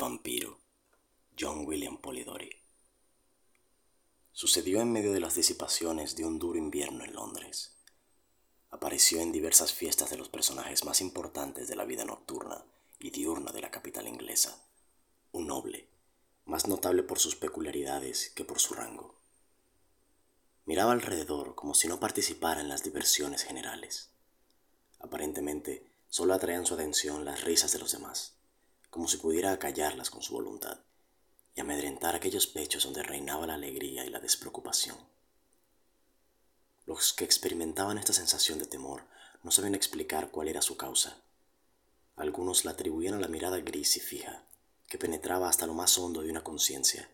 vampiro, John William Polidori. Sucedió en medio de las disipaciones de un duro invierno en Londres. Apareció en diversas fiestas de los personajes más importantes de la vida nocturna y diurna de la capital inglesa. Un noble, más notable por sus peculiaridades que por su rango. Miraba alrededor como si no participara en las diversiones generales. Aparentemente, solo atraían su atención las risas de los demás como si pudiera acallarlas con su voluntad y amedrentar aquellos pechos donde reinaba la alegría y la despreocupación. Los que experimentaban esta sensación de temor no sabían explicar cuál era su causa. Algunos la atribuían a la mirada gris y fija, que penetraba hasta lo más hondo de una conciencia,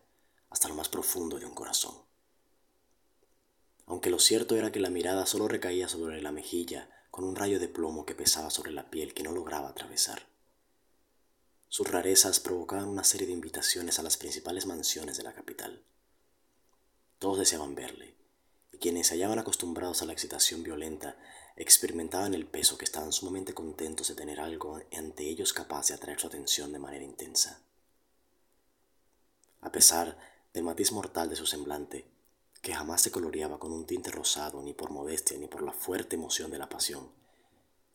hasta lo más profundo de un corazón. Aunque lo cierto era que la mirada solo recaía sobre la mejilla con un rayo de plomo que pesaba sobre la piel que no lograba atravesar. Sus rarezas provocaban una serie de invitaciones a las principales mansiones de la capital. Todos deseaban verle, y quienes se hallaban acostumbrados a la excitación violenta experimentaban el peso que estaban sumamente contentos de tener algo ante ellos capaz de atraer su atención de manera intensa. A pesar del matiz mortal de su semblante, que jamás se coloreaba con un tinte rosado ni por modestia ni por la fuerte emoción de la pasión,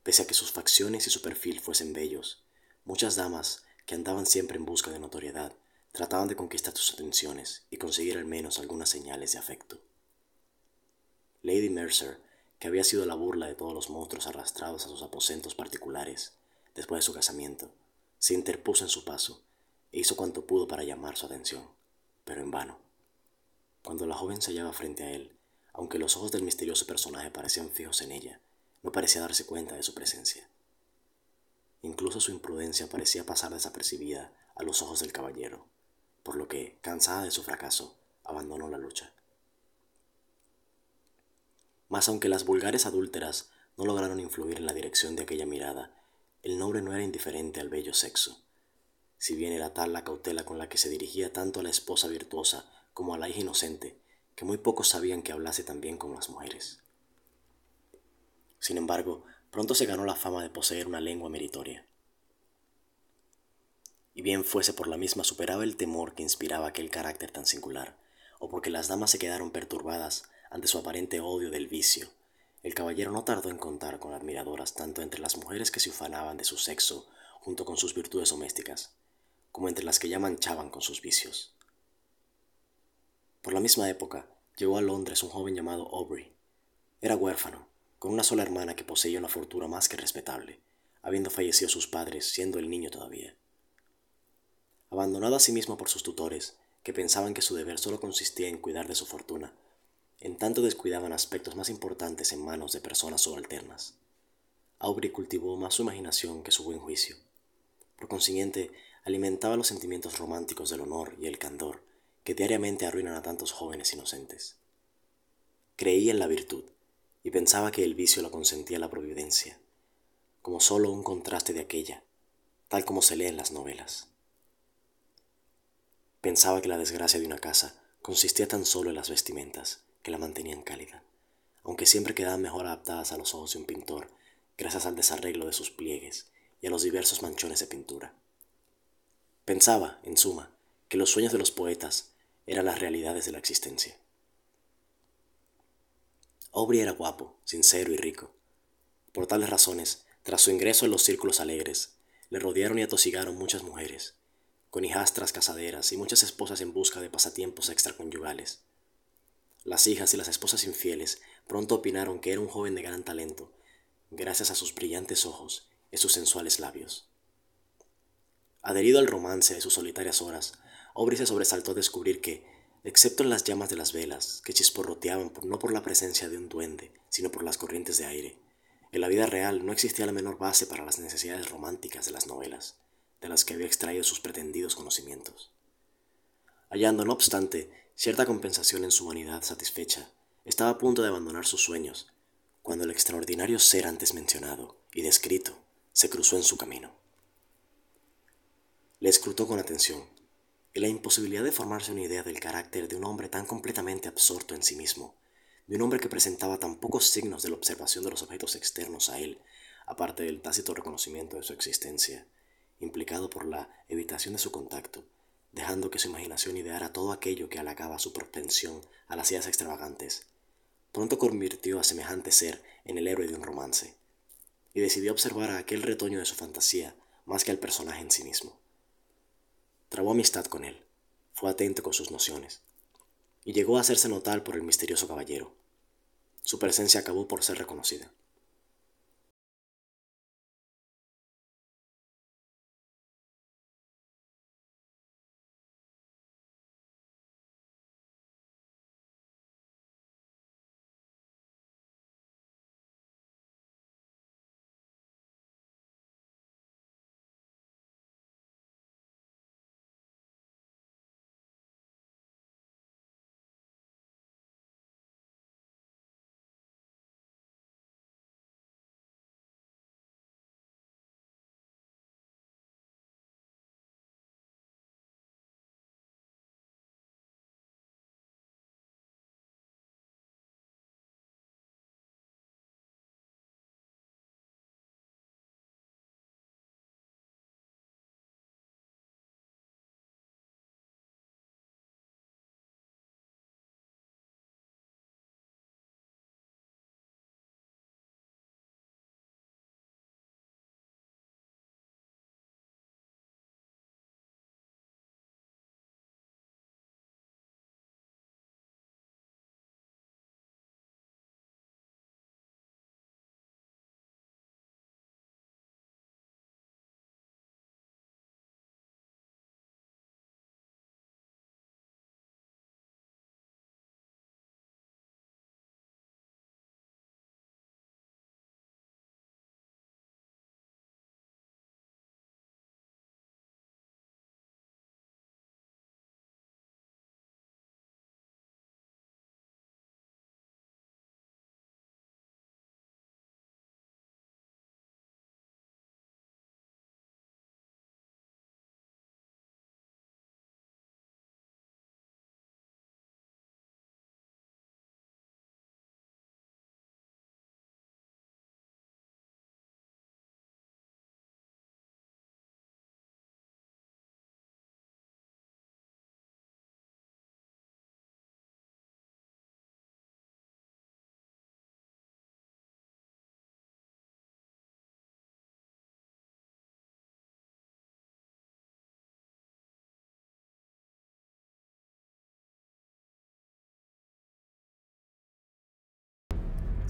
pese a que sus facciones y su perfil fuesen bellos, Muchas damas, que andaban siempre en busca de notoriedad, trataban de conquistar sus atenciones y conseguir al menos algunas señales de afecto. Lady Mercer, que había sido la burla de todos los monstruos arrastrados a sus aposentos particulares después de su casamiento, se interpuso en su paso e hizo cuanto pudo para llamar su atención, pero en vano. Cuando la joven se hallaba frente a él, aunque los ojos del misterioso personaje parecían fijos en ella, no parecía darse cuenta de su presencia. Incluso su imprudencia parecía pasar desapercibida a los ojos del caballero, por lo que, cansada de su fracaso, abandonó la lucha. Mas aunque las vulgares adúlteras no lograron influir en la dirección de aquella mirada, el noble no era indiferente al bello sexo, si bien era tal la cautela con la que se dirigía tanto a la esposa virtuosa como a la hija inocente, que muy pocos sabían que hablase tan bien con las mujeres. Sin embargo, pronto se ganó la fama de poseer una lengua meritoria. Y bien fuese por la misma superaba el temor que inspiraba aquel carácter tan singular, o porque las damas se quedaron perturbadas ante su aparente odio del vicio. El caballero no tardó en contar con admiradoras tanto entre las mujeres que se ufanaban de su sexo junto con sus virtudes domésticas, como entre las que ya manchaban con sus vicios. Por la misma época, llegó a Londres un joven llamado Aubrey. Era huérfano, con una sola hermana que poseía una fortuna más que respetable, habiendo fallecido sus padres siendo el niño todavía. Abandonado a sí mismo por sus tutores, que pensaban que su deber solo consistía en cuidar de su fortuna, en tanto descuidaban aspectos más importantes en manos de personas subalternas. Aubrey cultivó más su imaginación que su buen juicio. Por consiguiente, alimentaba los sentimientos románticos del honor y el candor que diariamente arruinan a tantos jóvenes inocentes. Creía en la virtud, y pensaba que el vicio lo consentía la providencia, como sólo un contraste de aquella, tal como se lee en las novelas. Pensaba que la desgracia de una casa consistía tan solo en las vestimentas, que la mantenían cálida, aunque siempre quedaban mejor adaptadas a los ojos de un pintor, gracias al desarreglo de sus pliegues y a los diversos manchones de pintura. Pensaba, en suma, que los sueños de los poetas eran las realidades de la existencia. Aubrey era guapo, sincero y rico. Por tales razones, tras su ingreso en los círculos alegres, le rodearon y atosigaron muchas mujeres, con hijastras casaderas y muchas esposas en busca de pasatiempos extraconyugales. Las hijas y las esposas infieles pronto opinaron que era un joven de gran talento, gracias a sus brillantes ojos y sus sensuales labios. Adherido al romance de sus solitarias horas, Aubrey se sobresaltó a descubrir que, excepto en las llamas de las velas, que chisporroteaban no por la presencia de un duende, sino por las corrientes de aire. En la vida real no existía la menor base para las necesidades románticas de las novelas, de las que había extraído sus pretendidos conocimientos. Hallando, no obstante, cierta compensación en su humanidad satisfecha, estaba a punto de abandonar sus sueños, cuando el extraordinario ser antes mencionado y descrito se cruzó en su camino. Le escrutó con atención, la imposibilidad de formarse una idea del carácter de un hombre tan completamente absorto en sí mismo, de un hombre que presentaba tan pocos signos de la observación de los objetos externos a él, aparte del tácito reconocimiento de su existencia, implicado por la evitación de su contacto, dejando que su imaginación ideara todo aquello que halagaba su propensión a las ideas extravagantes, pronto convirtió a semejante ser en el héroe de un romance, y decidió observar a aquel retoño de su fantasía más que al personaje en sí mismo. Trabó amistad con él, fue atento con sus nociones, y llegó a hacerse notar por el misterioso caballero. Su presencia acabó por ser reconocida.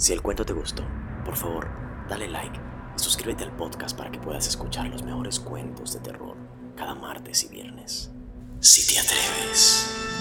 Si el cuento te gustó, por favor, dale like y suscríbete al podcast para que puedas escuchar los mejores cuentos de terror cada martes y viernes. Si te atreves.